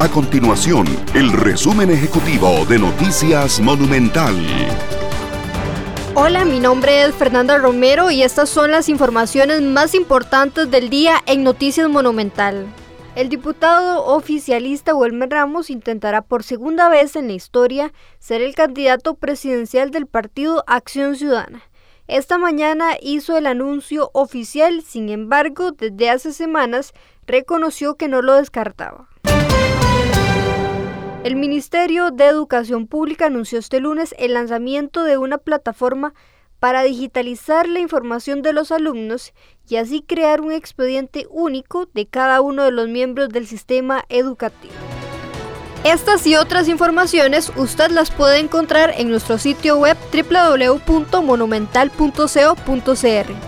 A continuación, el resumen ejecutivo de Noticias Monumental. Hola, mi nombre es Fernanda Romero y estas son las informaciones más importantes del día en Noticias Monumental. El diputado oficialista Wilmer Ramos intentará por segunda vez en la historia ser el candidato presidencial del partido Acción Ciudadana. Esta mañana hizo el anuncio oficial, sin embargo, desde hace semanas reconoció que no lo descartaba. El Ministerio de Educación Pública anunció este lunes el lanzamiento de una plataforma para digitalizar la información de los alumnos y así crear un expediente único de cada uno de los miembros del sistema educativo. Estas y otras informaciones usted las puede encontrar en nuestro sitio web www.monumental.co.cr.